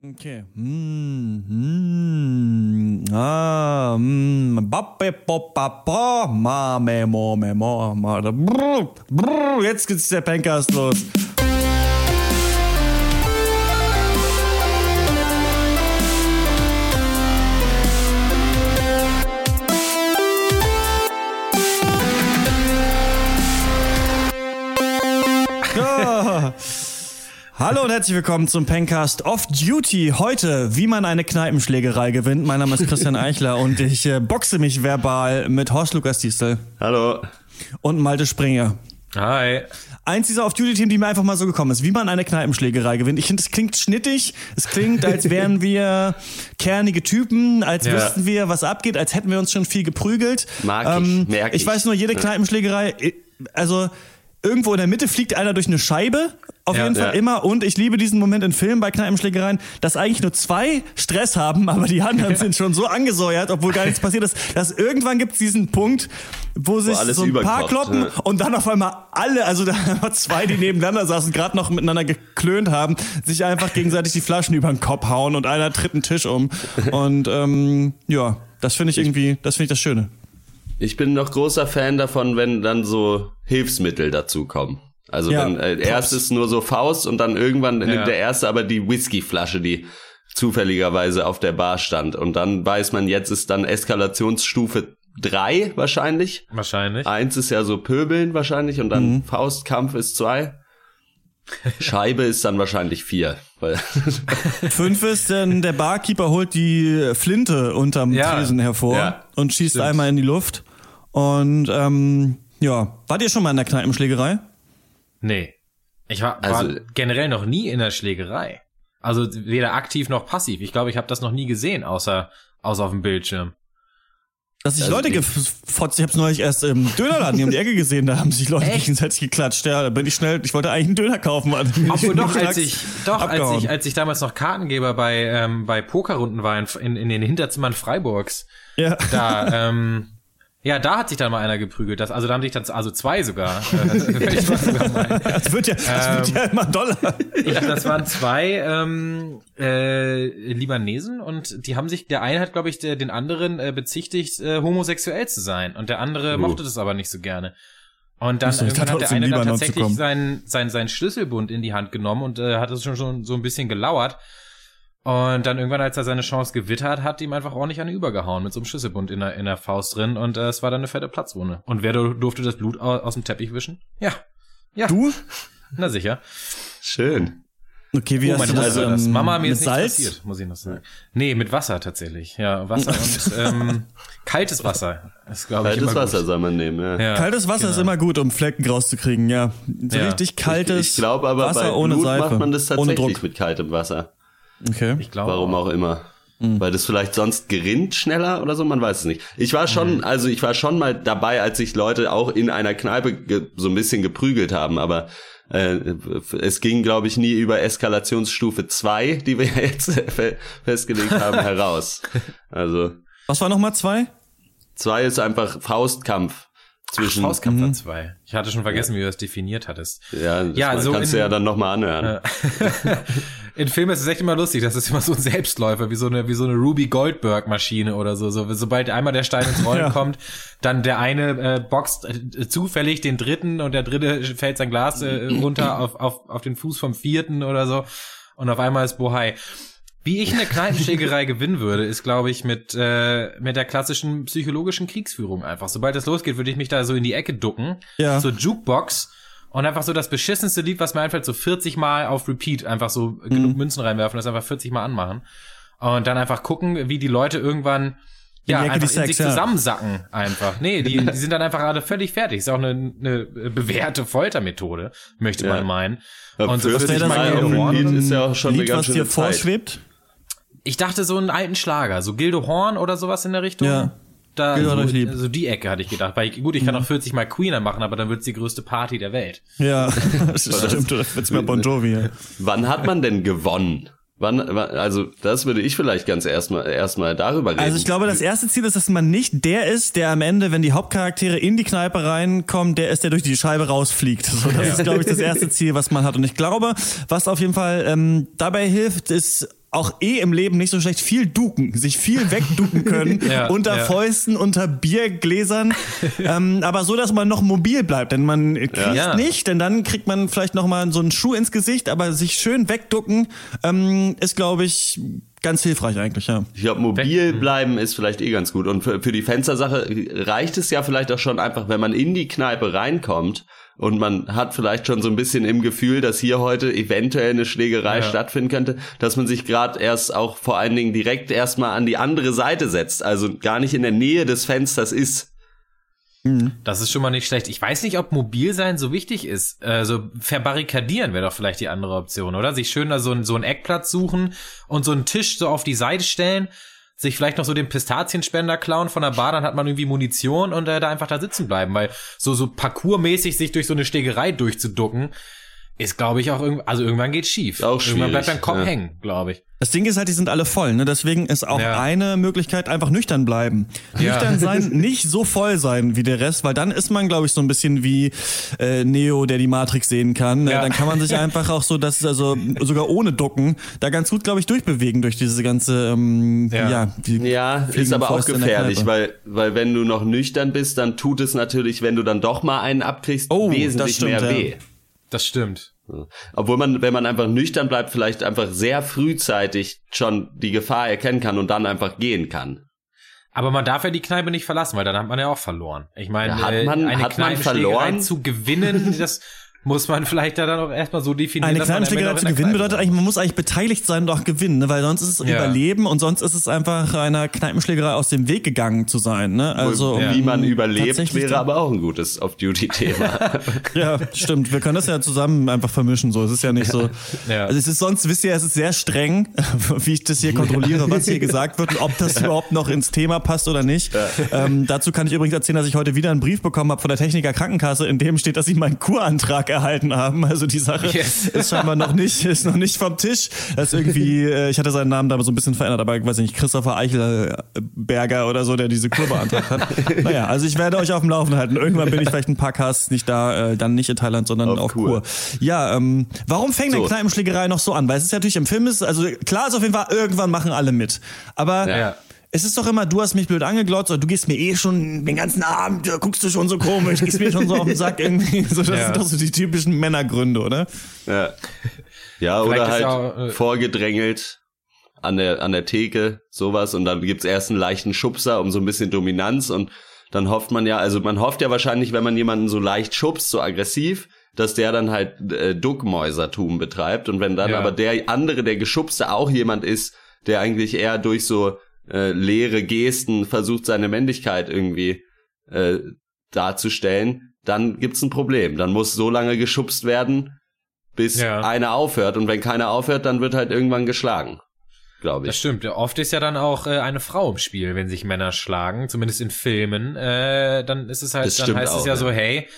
Okay. Mm, mm, ah, mm, bappe, popapa, ma, me, mo, me, mo, ma, brr, brr, jetzt geht's der Pencast los. Hallo und herzlich willkommen zum Pencast Off Duty. Heute, wie man eine Kneipenschlägerei gewinnt. Mein Name ist Christian Eichler und ich äh, boxe mich verbal mit Horst Lukas Diesel Hallo. und Malte Springer. Hi. Eins dieser Off-Duty-Team, die mir einfach mal so gekommen ist, wie man eine Kneipenschlägerei gewinnt. Ich finde, es klingt schnittig, es klingt, als wären wir kernige Typen, als Ja. wüssten wir, was abgeht, als hätten wir uns schon viel geprügelt. Ähm, Mag ich, merk ich ich. weiß nur, jede Kneipenschlägerei, äh, also irgendwo in der Mitte fliegt einer durch eine Scheibe, auf Ja, jeden Fall ja. immer. Und ich liebe diesen Moment in Filmen bei Kneipenschlägereien, dass eigentlich nur zwei Stress haben, aber die anderen sind schon so angesäuert, obwohl gar nichts passiert ist, dass irgendwann gibt es diesen Punkt, wo sich alles so ein paar kloppen ja. und dann auf einmal alle, also da zwei, die nebeneinander saßen, gerade noch miteinander geklönt haben, sich einfach gegenseitig die Flaschen über den Kopf hauen und einer tritt einen Tisch um. Und ähm, ja, das finde ich irgendwie, das finde ich das Schöne. Ich bin noch großer Fan davon, wenn dann so Hilfsmittel dazukommen. Also Ja, wenn äh, Props. erstes nur so Faust und dann irgendwann nimmt der erste aber die Whiskyflasche, die zufälligerweise auf der Bar stand. Und dann weiß man, jetzt ist dann Eskalationsstufe drei wahrscheinlich. Wahrscheinlich. Eins ist ja so Pöbeln wahrscheinlich und dann Mhm. Faustkampf ist zwei. Scheibe ist dann wahrscheinlich vier. Weil Fünf ist, denn der Barkeeper holt die Flinte unterm Ja. Tresen hervor Ja. und schießt Stimmt. einmal in die Luft. Und ähm, ja, wart ihr schon mal in der Kneipenschlägerei? Nee. Ich war, Also- war generell noch nie in der Schlägerei. Also weder aktiv noch passiv. Ich glaube, ich habe das noch nie gesehen, außer, außer auf dem Bildschirm. Dass sich Also Leute gefotzt, ich hab's neulich erst im Dönerladen hier um die Ecke gesehen, da haben sich Leute Echt? gegenseitig geklatscht. Ja, da bin ich schnell, ich wollte eigentlich einen Döner kaufen. Obwohl doch, als ich, doch, als ich, als ich damals noch Kartengeber bei, ähm, bei Pokerrunden war in, in, in den Hinterzimmern Freiburgs, Ja. da, ähm, ja, da hat sich dann mal einer geprügelt. Das, also da haben sich dann, also zwei sogar, äh, ich mal sogar. Das wird ja, das wird Ähm, ja immer doller. Das waren zwei ähm, äh, Libanesen und die haben sich, der eine hat, glaube ich, der, den anderen äh, bezichtigt, äh, homosexuell zu sein und der andere mochte das aber nicht so gerne. Und dann irgendwann hat der eine dann tatsächlich seinen, seinen, seinen Schlüsselbund in die Hand genommen und äh, hat es schon, schon so ein bisschen gelauert. Und dann irgendwann, als er seine Chance gewittert hat, ihm einfach ordentlich eine übergehauen mit so einem Schlüsselbund in der, in der Faust drin und äh, es war dann eine fette Platzwunde. Und wer dur- durfte das Blut aus, aus dem Teppich wischen? Ja. Ja, Du? na sicher. schön. Okay, wie Oh, hast du das? Mutter das. ähm, Mama, mir mit ist nichts Salz? passiert, muss ich noch sagen. Nee, mit Wasser tatsächlich. Ja, Wasser und ähm, kaltes Wasser. ist ich Kaltes immer Wasser gut. soll man nehmen, ja. Ja, Kaltes Wasser ist genau. immer gut, um Flecken rauszukriegen, ja. So Ja. richtig kaltes Ich glaube aber Wasser bei ohne Blut Seife. macht man das ohne tatsächlich Druck. mit kaltem Wasser. Okay. Ich glaube. Warum auch immer. Weil das vielleicht sonst gerinnt schneller oder so, man weiß es nicht. Ich war schon, also ich war schon mal dabei, als sich Leute auch in einer Kneipe so ein bisschen geprügelt haben, aber äh, es ging, glaube ich, nie über Eskalationsstufe 2, die wir jetzt fe festgelegt haben, heraus. Also Was war nochmal zwei? zwei ist einfach Faustkampf zwischen. Faustkampf war zwei. Ich hatte schon vergessen, wie du das definiert hattest. ja, das Ja, so kannst du in- ja dann nochmal anhören. In Filmen ist es echt immer lustig. Das ist immer so ein Selbstläufer, wie so eine, wie so eine Ruby Goldberg Maschine oder so. so sobald einmal der Stein ins Rollen Ja. kommt, dann der eine äh, boxt äh, zufällig den dritten und der dritte fällt sein Glas äh, runter auf, auf, auf den Fuß vom vierten oder so. Und auf einmal ist Bohai. Wie ich eine Kneipenschlägerei gewinnen würde, ist, glaube ich, mit, äh, mit der klassischen psychologischen Kriegsführung einfach. Sobald es losgeht, würde ich mich da so in die Ecke ducken, Ja. zur Jukebox und einfach so das beschissenste Lied, was mir einfällt, so 40 Mal auf Repeat einfach so genug Münzen reinwerfen, das einfach 40 Mal anmachen und dann einfach gucken, wie die Leute irgendwann ja, die Ecke einfach die in Sex, sich ja. zusammensacken einfach. Nee, die, die sind dann einfach alle völlig fertig. Ist auch eine, eine bewährte Foltermethode, möchte Ja. man meinen. Ja, Und so 40 40 Mal auf Repeat ist ja auch schon eine Lied, ganz was dir Zeit. vorschwebt? Ich dachte so einen alten Schlager, so Gildo Horn oder sowas in der Richtung. Ja. Da, Gildo so, euch lieb. so die Ecke hatte ich gedacht. Weil gut, ich kann auch 40 Mal Queener machen, aber dann wird's die größte Party der Welt. Ja, das stimmt. Oder wird's mehr Bon Jovi. Ja. Wann hat man denn gewonnen? Wann, also das würde ich vielleicht ganz erstmal erstmal darüber reden. Also ich glaube, das erste Ziel ist, dass man nicht der ist, der am Ende, wenn die Hauptcharaktere in die Kneipe reinkommen, der ist, der durch die Scheibe rausfliegt. So, das ist, glaube ich, das erste Ziel, was man hat. Und ich glaube, was auf jeden Fall ähm, dabei hilft, ist auch eh im Leben nicht so schlecht viel duken, sich viel wegduken können, Ja, unter ja. Fäusten, unter Biergläsern, ähm, aber so, dass man noch mobil bleibt, denn man kriegt Ja. nicht, denn dann kriegt man vielleicht noch mal so einen Schuh ins Gesicht, aber sich schön wegducken ähm, ist, glaube ich, ganz hilfreich eigentlich, ja. Ich glaube, mobil bleiben ist vielleicht eh ganz gut. Und für, für die Fenstersache reicht es ja vielleicht auch schon einfach, wenn man in die Kneipe reinkommt und man hat vielleicht schon so ein bisschen im Gefühl, dass hier heute eventuell eine Schlägerei Ja. stattfinden könnte, dass man sich gerade erst auch vor allen Dingen direkt erstmal an die andere Seite setzt, also gar nicht in der Nähe des Fensters ist. Das ist schon mal nicht schlecht. Ich weiß nicht, ob mobil sein so wichtig ist. Also verbarrikadieren wäre doch vielleicht die andere Option, oder? Sich schön da so, so einen Eckplatz suchen und so einen Tisch so auf die Seite stellen, sich vielleicht noch so den Pistazienspender klauen von der Bar, dann hat man irgendwie Munition und äh, da einfach da sitzen bleiben, weil so so parkourmäßig sich durch so eine Stegerei durchzuducken, ist, glaube ich, auch irgendwann, also irgendwann geht's schief. Auch irgendwann bleibt dein Kopf ja. hängen, glaube ich. Das Ding ist halt, die sind alle voll, ne? Deswegen ist auch Ja. eine Möglichkeit einfach nüchtern bleiben. Ja. Nüchtern sein, nicht so voll sein wie der Rest, weil dann ist man, glaube ich, so ein bisschen wie äh, Neo, der die Matrix sehen kann. Ne? Ja. Dann kann man sich einfach auch so, das also sogar ohne Ducken, da ganz gut, glaube ich, durchbewegen durch diese ganze, ähm, ja, Ja. die Ja, ist aber auch Fäuste der gefährlich, weil, weil wenn du noch nüchtern bist, dann tut es natürlich, wenn du dann doch mal einen abkriegst, Oh, das wesentlich stimmt, mehr ja. weh. Das stimmt. Obwohl man, wenn man einfach nüchtern bleibt, vielleicht einfach sehr frühzeitig schon die Gefahr erkennen kann und dann einfach gehen kann. Aber man darf ja die Kneipe nicht verlassen, weil dann hat man ja auch verloren. Ich meine, Ja, hat man- äh, eine hat man verloren? zu gewinnen, das muss man vielleicht ja dann auch erstmal so definieren. Eine auch zu gewinnen bedeutet eigentlich, man muss eigentlich beteiligt sein und auch gewinnen, ne? weil sonst ist es Ja. Überleben und sonst ist es einfach einer Kneipenschlägerei aus dem Weg gegangen zu sein. Ne? Also Wie um man überlebt, wäre aber auch ein gutes Off-Duty-Thema. Ja, stimmt. Wir können das ja zusammen einfach vermischen. So, es ist ja nicht so. Ja. Also es ist sonst wisst ihr, es ist sehr streng, wie ich das hier kontrolliere, was hier gesagt wird und ob das überhaupt noch ins Thema passt oder nicht. Ähm, dazu kann ich übrigens erzählen, dass ich heute wieder einen Brief bekommen habe von der Techniker Krankenkasse, in dem steht, dass sie meinen Kurantrag erhalten haben. Also die Sache Yes. ist scheinbar noch nicht, ist noch nicht vom Tisch. Das ist irgendwie, äh, ich hatte seinen Namen da so ein bisschen verändert, aber ich weiß nicht, Christopher Eichelberger oder so, der diese Kur beantragt hat. Naja, also ich werde euch auf dem Laufenden halten. Irgendwann bin ich vielleicht ein paar Casts nicht da, äh, dann nicht in Thailand, sondern Auf auf, Kur. Kur. Ja, ähm, warum fängt denn So. Kneipenschlägerei noch so an? Weil es ist ja natürlich im Film ist, also klar ist auf jeden Fall, irgendwann machen alle mit. Aber Ja. Es ist doch immer, du hast mich blöd angeglotzt oder du gehst mir eh schon den ganzen Abend, da guckst du schon so komisch, gehst mir schon so auf den Sack irgendwie. So, das Ja. sind doch so die typischen Männergründe, oder? ja, ja Vielleicht oder halt auch, äh, vorgedrängelt an der, an der Theke, sowas, und dann gibt's erst einen leichten Schubser um so ein bisschen Dominanz und dann hofft man ja, also man hofft ja wahrscheinlich, wenn man jemanden so leicht schubst, so aggressiv, dass der dann halt äh, Duckmäusertum betreibt und wenn dann Ja. aber der andere, der geschubste auch jemand ist, der eigentlich eher durch so äh, leere Gesten versucht, seine Männlichkeit irgendwie äh, darzustellen, dann gibt's ein Problem. Dann muss so lange geschubst werden, bis Ja. einer aufhört und wenn keiner aufhört, dann wird halt irgendwann geschlagen, glaube Das ich. stimmt. Ja, Oft ist ja dann auch äh, eine Frau im Spiel, wenn sich Männer schlagen, zumindest in Filmen. Äh, dann ist es halt, Das dann stimmt heißt es auch, ja, ja. so, hey,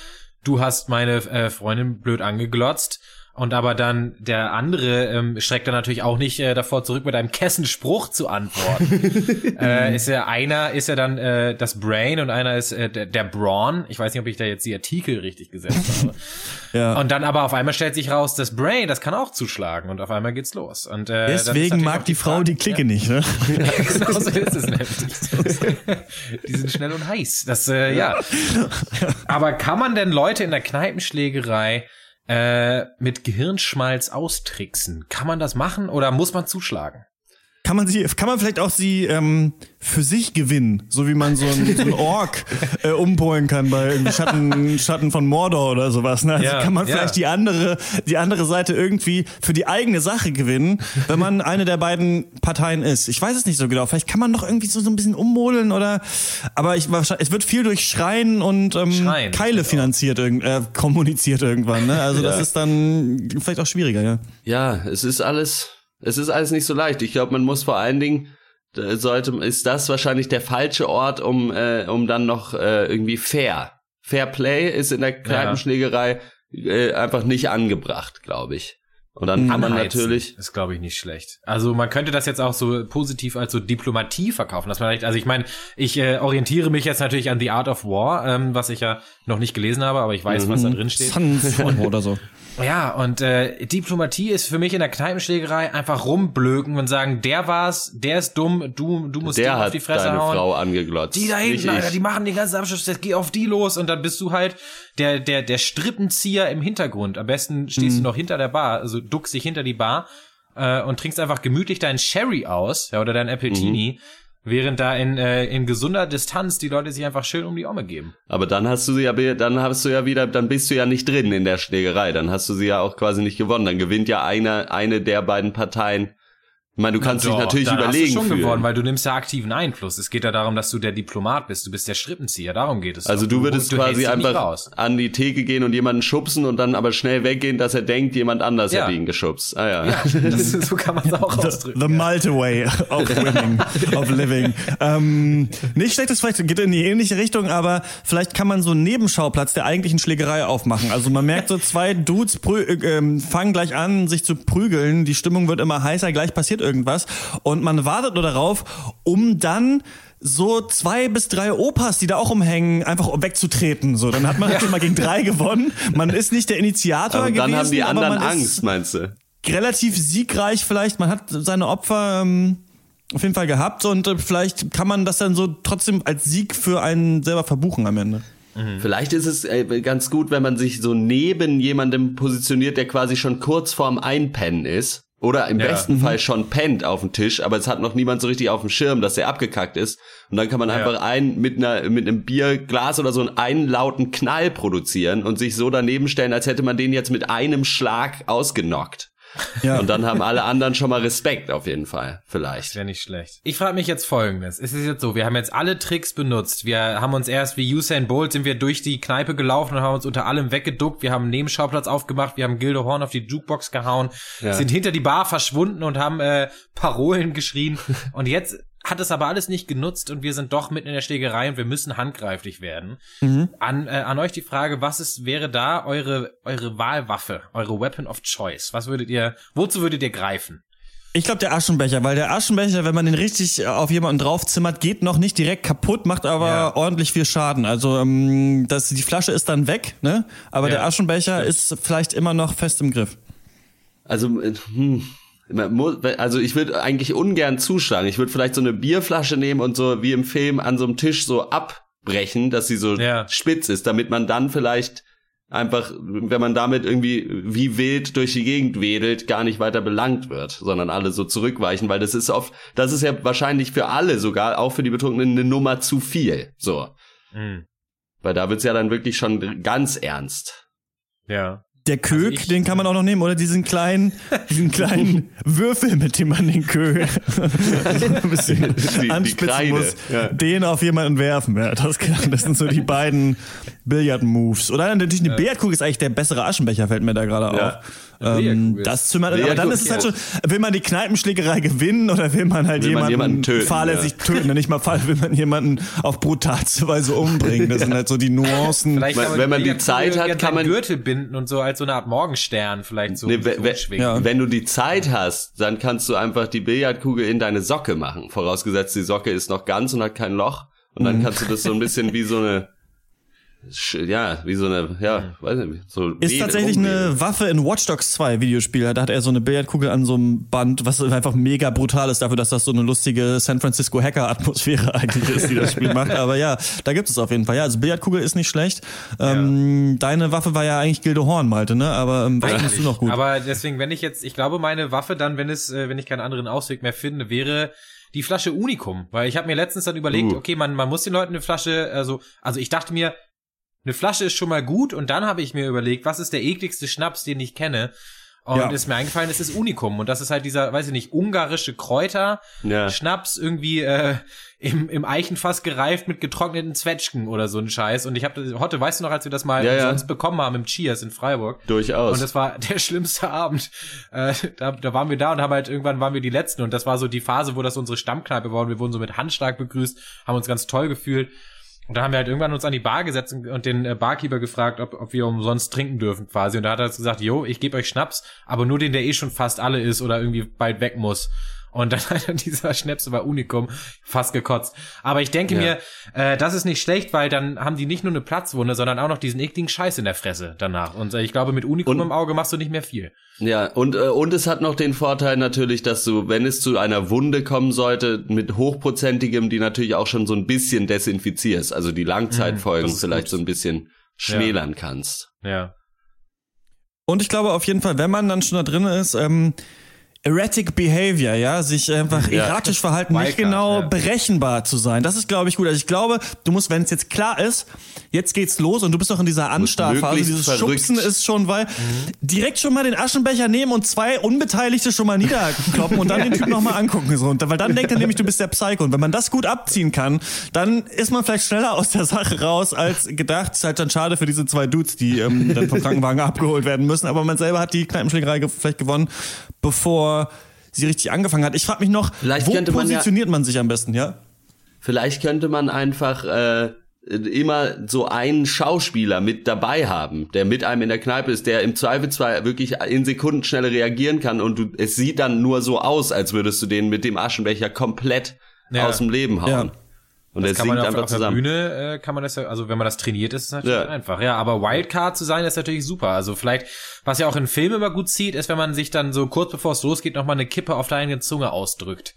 du hast meine äh, Freundin blöd angeglotzt. Und aber dann der andere ähm, schreckt dann natürlich auch nicht äh, davor zurück, mit einem Kessenspruch zu antworten. äh, ist ja einer ist ja dann äh, das Brain und einer ist äh, der, der Brawn. Ich weiß nicht, ob ich da jetzt die Artikel richtig gesetzt habe. Ja. Und dann aber auf einmal stellt sich raus, das Brain, das kann auch zuschlagen und auf einmal geht's los. Und äh, Deswegen mag auch die Frau die Clique nicht, ne? Ja, genau so ist es nämlich. die sind schnell und heiß. Das, äh, ja. Aber kann man denn Leute in der Kneipenschlägerei äh, mit Gehirnschmalz austricksen? Kann man das machen oder muss man zuschlagen? Kann man sie, kann man vielleicht auch sie ähm, für sich gewinnen, so wie man so ein, so ein Ork äh, umpolen kann bei irgendwie Schatten, Schatten von Mordor oder sowas. Ne? Also Ja, kann man ja. vielleicht die andere, die andere Seite irgendwie für die eigene Sache gewinnen, wenn man eine der beiden Parteien ist. Ich weiß es nicht so genau. Vielleicht kann man noch irgendwie so, so ein bisschen ummodeln oder, aber ich es wird viel durch Schreien und ähm, Schreien, Keile das finanziert, irgend- äh, kommuniziert irgendwann. Ne? Also das Ja. ist dann vielleicht auch schwieriger, ja. Ja, es ist alles, es ist alles nicht so leicht. Ich glaube, man muss vor allen Dingen sollte ist das wahrscheinlich der falsche Ort, um äh, um dann noch äh, irgendwie fair. Fair Play ist in der Kneipenschlägerei äh, einfach nicht angebracht, glaube ich. Und dann kann man natürlich Ist, glaube ich, nicht schlecht. Also man könnte das jetzt auch so positiv als so Diplomatie verkaufen. Dass man vielleicht, also ich meine, ich äh, orientiere mich jetzt natürlich an The Art of War, ähm, was ich ja noch nicht gelesen habe, aber ich weiß, was da drin steht. Sons oder so. Ja, und äh, Diplomatie ist für mich in der Kneipenschlägerei einfach rumblöken und sagen, der war's, der ist dumm, du, du musst Der auf die Fresse deine hauen. Frau angeglotzt. Die da hinten, Alter, die machen den ganzen Abschluss, das geht auf die los und dann bist du halt der, der, der Strippenzieher im Hintergrund. Am besten stehst Mhm. du noch hinter der Bar, also duckst dich hinter die Bar äh, und trinkst einfach gemütlich deinen Sherry aus, ja, oder dein Appletini, Mhm. Während da in, äh, in gesunder Distanz die Leute sich einfach schön um die Omme geben. Aber dann hast du sie ja, dann hast du ja wieder, dann bist du ja nicht drin in der Schlägerei. Dann hast du sie ja auch quasi nicht gewonnen. Dann gewinnt ja eine, eine der beiden Parteien. Ich meine, du kannst dich Doch, natürlich dann überlegen Hast du schon fühlen. gewonnen, weil du nimmst ja aktiven Einfluss. Es geht ja darum, dass du der Diplomat bist. Du bist der Strippenzieher. Darum geht es. Also du würdest du quasi dich nicht einfach raus. an die Theke gehen und jemanden schubsen und dann aber schnell weggehen, dass er denkt, jemand anders Ja. hätte ihn geschubst. Ah ja. Ja, das, so kann man es auch ausdrücken. The Malte Way of winning, of living. Ähm, nicht schlecht, das vielleicht geht in die ähnliche Richtung, aber vielleicht kann man so einen Nebenschauplatz der eigentlichen Schlägerei aufmachen. Also man merkt so zwei Dudes prü äh, ähm, fangen gleich an, sich zu prügeln. Die Stimmung wird immer heißer, gleich passiert irgendwas und man wartet nur darauf, um dann so zwei bis drei Opas, die da auch umhängen, einfach wegzutreten. So, dann hat man schon mal gegen drei gewonnen. Man ist nicht der Initiator Aber gewesen, dann haben die anderen Angst, meinst du? relativ siegreich vielleicht. Man hat seine Opfer ähm, auf jeden Fall gehabt und äh, vielleicht kann man das dann so trotzdem als Sieg für einen selber verbuchen am Ende. Vielleicht ist es äh, ganz gut, wenn man sich so neben jemandem positioniert, der quasi schon kurz vorm Einpennen ist. Oder im Ja. besten Fall schon pennt auf dem Tisch, aber es hat noch niemand so richtig auf dem Schirm, dass der abgekackt ist. Und dann kann man einfach einen mit einer mit einem Bierglas oder so einen, einen lauten Knall produzieren und sich so daneben stellen, als hätte man den jetzt mit einem Schlag ausgenockt. Ja. Und dann haben alle anderen schon mal Respekt auf jeden Fall, Das vielleicht. wäre nicht schlecht. Ich frage mich jetzt folgendes. Es ist jetzt so, wir haben jetzt alle Tricks benutzt. Wir haben uns erst wie Usain Bolt sind wir durch die Kneipe gelaufen und haben uns unter allem weggeduckt. Wir haben einen Nebenschauplatz aufgemacht. Wir haben Gilde Horn auf die Jukebox gehauen. Ja. Sind hinter die Bar verschwunden und haben äh, Parolen geschrien. Und jetzt hat es aber alles nicht genutzt und wir sind doch mitten in der Schlägerei und wir müssen handgreiflich werden. An, äh, an euch die Frage, was ist, wäre da eure, eure Wahlwaffe, eure Weapon of Choice? Was würdet ihr, wozu würdet ihr greifen? Ich glaube der Aschenbecher, weil der Aschenbecher, wenn man den richtig auf jemanden draufzimmert, geht noch nicht direkt kaputt, macht aber Ja. ordentlich viel Schaden. Also ähm, das, die Flasche ist dann weg, ne? Aber Ja. der Aschenbecher ist vielleicht immer noch fest im Griff. Also, äh, hm, muss, also ich würde eigentlich ungern zuschlagen. Ich würde vielleicht so eine Bierflasche nehmen und so wie im Film an so einem Tisch so abbrechen, dass sie so Ja. spitz ist, damit man dann vielleicht einfach, wenn man damit irgendwie wie wild durch die Gegend wedelt, gar nicht weiter belangt wird, sondern alle so zurückweichen, weil das ist oft, das ist ja wahrscheinlich für alle sogar, auch für die Betrunkenen, eine Nummer zu viel. So. Hm. Weil da wird's ja dann wirklich schon ganz ernst. Ja. Der Also ich- den kann man auch noch nehmen, oder diesen kleinen, diesen kleinen Würfel, mit dem man den Kög ein bisschen Die- die anspitzen Kreide, muss, ja. den auf jemanden werfen. Ja, das, kann, das sind so die beiden Billard-Moves. Oder natürlich eine Billardkugel ist eigentlich der bessere Aschenbecher, fällt mir da gerade Ja. auf. Ähm, das zimmert, aber dann ist es halt schon, will man die Kneipenschlägerei gewinnen oder will man halt Will man jemanden, jemanden töten, fahrlässig töten? Nicht mal fall, will man jemanden auf brutalste Weise umbringen. Das sind halt so die Nuancen. Vielleicht Wenn- kann man wenn man die Zeit hat, an kann man- Gürtel binden und so als so eine Art Morgenstern vielleicht so, Nee, so we- we- schwingen. Ja. Wenn du die Zeit hast, dann kannst du einfach die Billardkugel in deine Socke machen. Vorausgesetzt, die Socke ist noch ganz und hat kein Loch. Und Mhm. dann kannst du das so ein bisschen wie so eine, ja, wie so eine, ja, weiß nicht, so Ist tatsächlich eine Waffe in Watch Dogs 2 Videospiel. Da hat er so eine Billardkugel an so einem Band, was einfach mega brutal ist dafür, dass das so eine lustige San Francisco Hacker Atmosphäre eigentlich ist, die das Spiel macht. Aber ja, da gibt es auf jeden Fall. Ja, also Billardkugel ist nicht schlecht. Ähm, deine Waffe war ja eigentlich Gilde Horn, Malte, ne? Aber ähm, was findest du noch gut? Aber deswegen, wenn ich jetzt, ich glaube, meine Waffe dann, wenn es, äh, wenn ich keinen anderen Ausweg mehr finde, wäre die Flasche Unikum. Weil ich habe mir letztens dann überlegt, Uh. okay, man, man muss den Leuten eine Flasche, also, also ich dachte mir, eine Flasche ist schon mal gut und dann habe ich mir überlegt, was ist der ekligste Schnaps, den ich kenne? Und Ja. ist mir eingefallen, es ist Unikum. Und das ist halt dieser, weiß ich nicht, ungarische Kräuter, Ja. Schnaps irgendwie äh, im, im Eichenfass gereift mit getrockneten Zwetschgen oder so ein Scheiß. Und ich habe, Hotte, weißt du noch, als wir das mal Ja, ja. sonst bekommen haben im Cheers in Freiburg? Durchaus. Und das war der schlimmste Abend. Äh, da, da waren wir da und haben halt irgendwann waren wir die Letzten und das war so die Phase, wo das unsere Stammkneipe war und wir wurden so mit Handschlag begrüßt, haben uns ganz toll gefühlt. Und dann haben wir halt irgendwann uns an die Bar gesetzt und und den äh, Barkeeper gefragt, ob, ob wir umsonst trinken dürfen quasi. Und da hat er gesagt, jo, ich gebe euch Schnaps, aber nur den, der eh schon fast alle ist oder irgendwie bald weg muss. Und dann hat dieser Schnäpse bei Unikum fast gekotzt. Aber ich denke Ja. mir, äh, das ist nicht schlecht, weil dann haben die nicht nur eine Platzwunde, sondern auch noch diesen ekligen Scheiß in der Fresse danach. Und äh, ich glaube, mit Unikum Und- im Auge machst du nicht mehr viel. Ja, und, äh, und es hat noch den Vorteil natürlich, dass du, wenn es zu einer Wunde kommen sollte, mit hochprozentigem, die natürlich auch schon so ein bisschen desinfizierst, also die Langzeitfolgen ist vielleicht gut. so ein bisschen schmälern kannst. Ja. Und ich glaube auf jeden Fall, wenn man dann schon da drin ist, ähm, erratic behavior, ja, sich einfach Ja. erratisch verhalten, nicht Wildcard, genau ja. berechenbar zu sein. Das ist, glaube ich, gut. Also ich glaube, du musst, wenn es jetzt klar ist, jetzt geht's los und du bist noch in dieser Anstarrphase, dieses verrückt. Schubsen ist schon, weil direkt schon mal den Aschenbecher nehmen und zwei Unbeteiligte schon mal niederkloppen und dann den Typ noch mal angucken, so. Weil dann denkt er nämlich, du bist der Psycho. Und wenn man das gut abziehen kann, dann ist man vielleicht schneller aus der Sache raus als gedacht. Ist halt dann schade für diese zwei Dudes, die ähm, dann vom Krankenwagen abgeholt werden müssen. Aber man selber hat die Kneipenschlägerei ge vielleicht gewonnen, bevor sie richtig angefangen hat. Ich frage mich noch, Vielleicht wo könnte man ja- positioniert man sich am besten, ja? Vielleicht könnte man einfach äh, immer so einen Schauspieler mit dabei haben, der mit einem in der Kneipe ist, der im Zweifelsfall wirklich in Sekundenschnelle reagieren kann und du, es sieht dann nur so aus, als würdest du den mit dem Aschenbecher komplett Ja. aus dem Leben hauen. Ja. Und er Das kann singt man auf, einfach auf der zusammen. Bühne, äh, kann man das ja, also wenn man das trainiert, ist es natürlich Ja. einfach. Ja, aber Wildcard zu sein, ist natürlich super. Also vielleicht, was ja auch in Filmen immer gut zieht, ist, wenn man sich dann so kurz bevor es losgeht, nochmal eine Kippe auf der eigenen Zunge ausdrückt.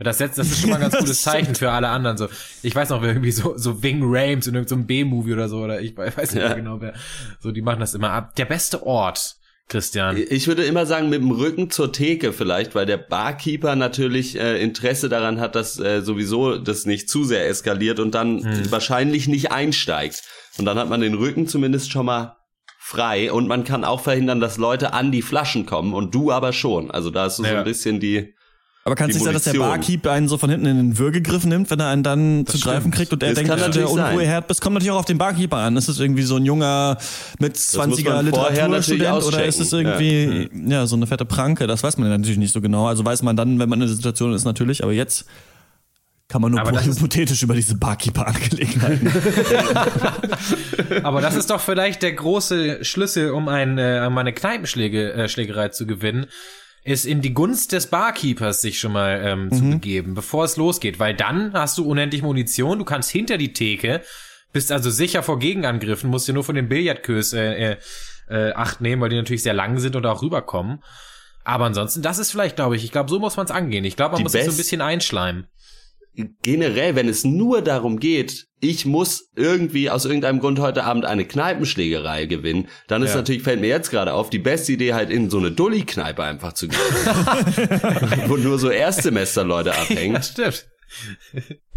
Das, setzt, das ist schon mal ein ganz gutes Zeichen für alle anderen. So, ich weiß noch, wer irgendwie so, so Wing Rames in irgendeinem B-Movie oder so, oder ich weiß nicht Ja. mehr genau wer. So, die machen das immer ab. Der beste Ort, Christian. Ich würde immer sagen, mit dem Rücken zur Theke vielleicht, weil der Barkeeper natürlich äh, Interesse daran hat, dass äh, sowieso das nicht zu sehr eskaliert und dann Hm. wahrscheinlich nicht einsteigt. Und dann hat man den Rücken zumindest schon mal frei und man kann auch verhindern, dass Leute an die Flaschen kommen und du aber schon. Also da ist so, so Ja. ein bisschen die. Aber kann es nicht sein, dass der. Barkeep einen so von hinten in den Würgegriff nimmt, wenn er einen dann zu stimmt. greifen kriegt und er Das denkt, dass du der. Unruheherd bist? Kommt natürlich auch auf den Barkeeper an. Ist es irgendwie so ein junger mit muss 20er man vorher natürlich Literaturstudent oder ist es irgendwie ja. so eine fette Pranke? Das weiß man ja natürlich nicht so genau. Also weiß man dann, wenn man in der Situation ist natürlich, aber jetzt kann man nur das hypothetisch über diese Barkeeper-Angelegenheiten. Aber das ist doch vielleicht der große Schlüssel, um, ein, äh, um eine Kneipenschläge, äh, Schlägerei zu gewinnen, ist in die Gunst des Barkeepers sich schon mal ähm, zu begeben, bevor es losgeht. Weil dann hast du unendlich Munition, du kannst hinter die Theke, bist also sicher vor Gegenangriffen, musst dir nur von den Billardkös äh, äh, äh, Acht nehmen, weil die natürlich sehr lang sind und auch rüberkommen. Aber ansonsten, das ist vielleicht, glaube ich, ich glaube, so muss man es angehen. Ich glaube, man Die muss sich so ein bisschen einschleimen. Generell, wenn es nur darum geht, ich muss irgendwie aus irgendeinem Grund heute Abend eine Kneipenschlägerei gewinnen, dann ist Ja. natürlich, fällt mir jetzt gerade auf, die beste Idee halt in so eine Dulli-Kneipe einfach zu gehen. wo nur so Erstsemesterleute abhängen stimmt.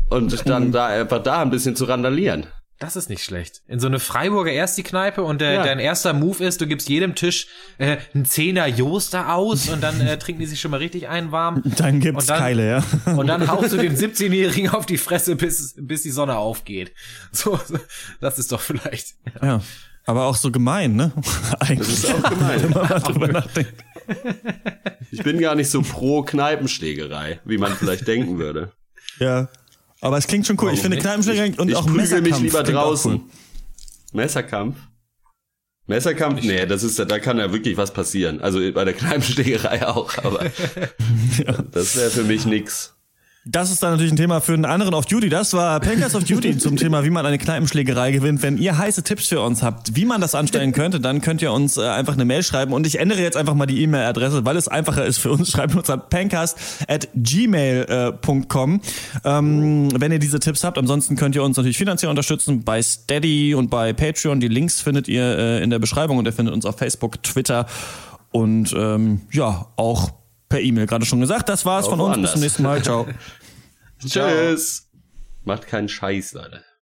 und dann da einfach da ein bisschen zu randalieren. Das ist nicht schlecht. In so eine Freiburger erst die Kneipe und äh, Ja. dein erster Move ist, du gibst jedem Tisch äh, einen Zehner Joster aus und dann äh, trinken die sich schon mal richtig ein warm. dann gibt's dann- Keile, ja. Und dann haust du den 17-Jährigen auf die Fresse, bis, bis die Sonne aufgeht. So, so, das ist doch vielleicht. ja. Aber auch so gemein, ne? Eigentlich. Das ist auch gemein. Wenn man mal drüber nachdenkt. Ich bin gar nicht so pro Kneipenschlägerei, wie man vielleicht denken würde. Ja. Aber es klingt schon cool. ich finde? Kneipenschlägerei und ich auch Messerkampf mich lieber draußen. Cool. Messerkampf? Messerkampf? Nee, das ist, da kann ja wirklich was passieren. Also bei der Kneipenschlägerei auch, aber das wäre für mich nix. Das ist dann natürlich ein Thema für einen anderen Off Duty. Das war Pankers of Duty zum Thema, wie man eine Kneipenschlägerei gewinnt. Wenn ihr heiße Tipps für uns habt, wie man das anstellen könnte, dann könnt ihr uns äh, einfach eine Mail schreiben. Und ich ändere jetzt einfach mal die E-Mail-Adresse, weil es einfacher ist für uns. Schreibt uns an pancast at gmail.com, ähm, wenn ihr diese Tipps habt. Ansonsten könnt ihr uns natürlich finanziell unterstützen bei Steady und bei Patreon. Die Links findet ihr äh, in der Beschreibung und ihr findet uns auf Facebook, Twitter und ähm, ja, auch per E-Mail. Gerade schon gesagt. Das war's Auch von uns. Bis woanders. zum nächsten Mal. Ciao. Tschüss. Macht keinen Scheiß, Leute.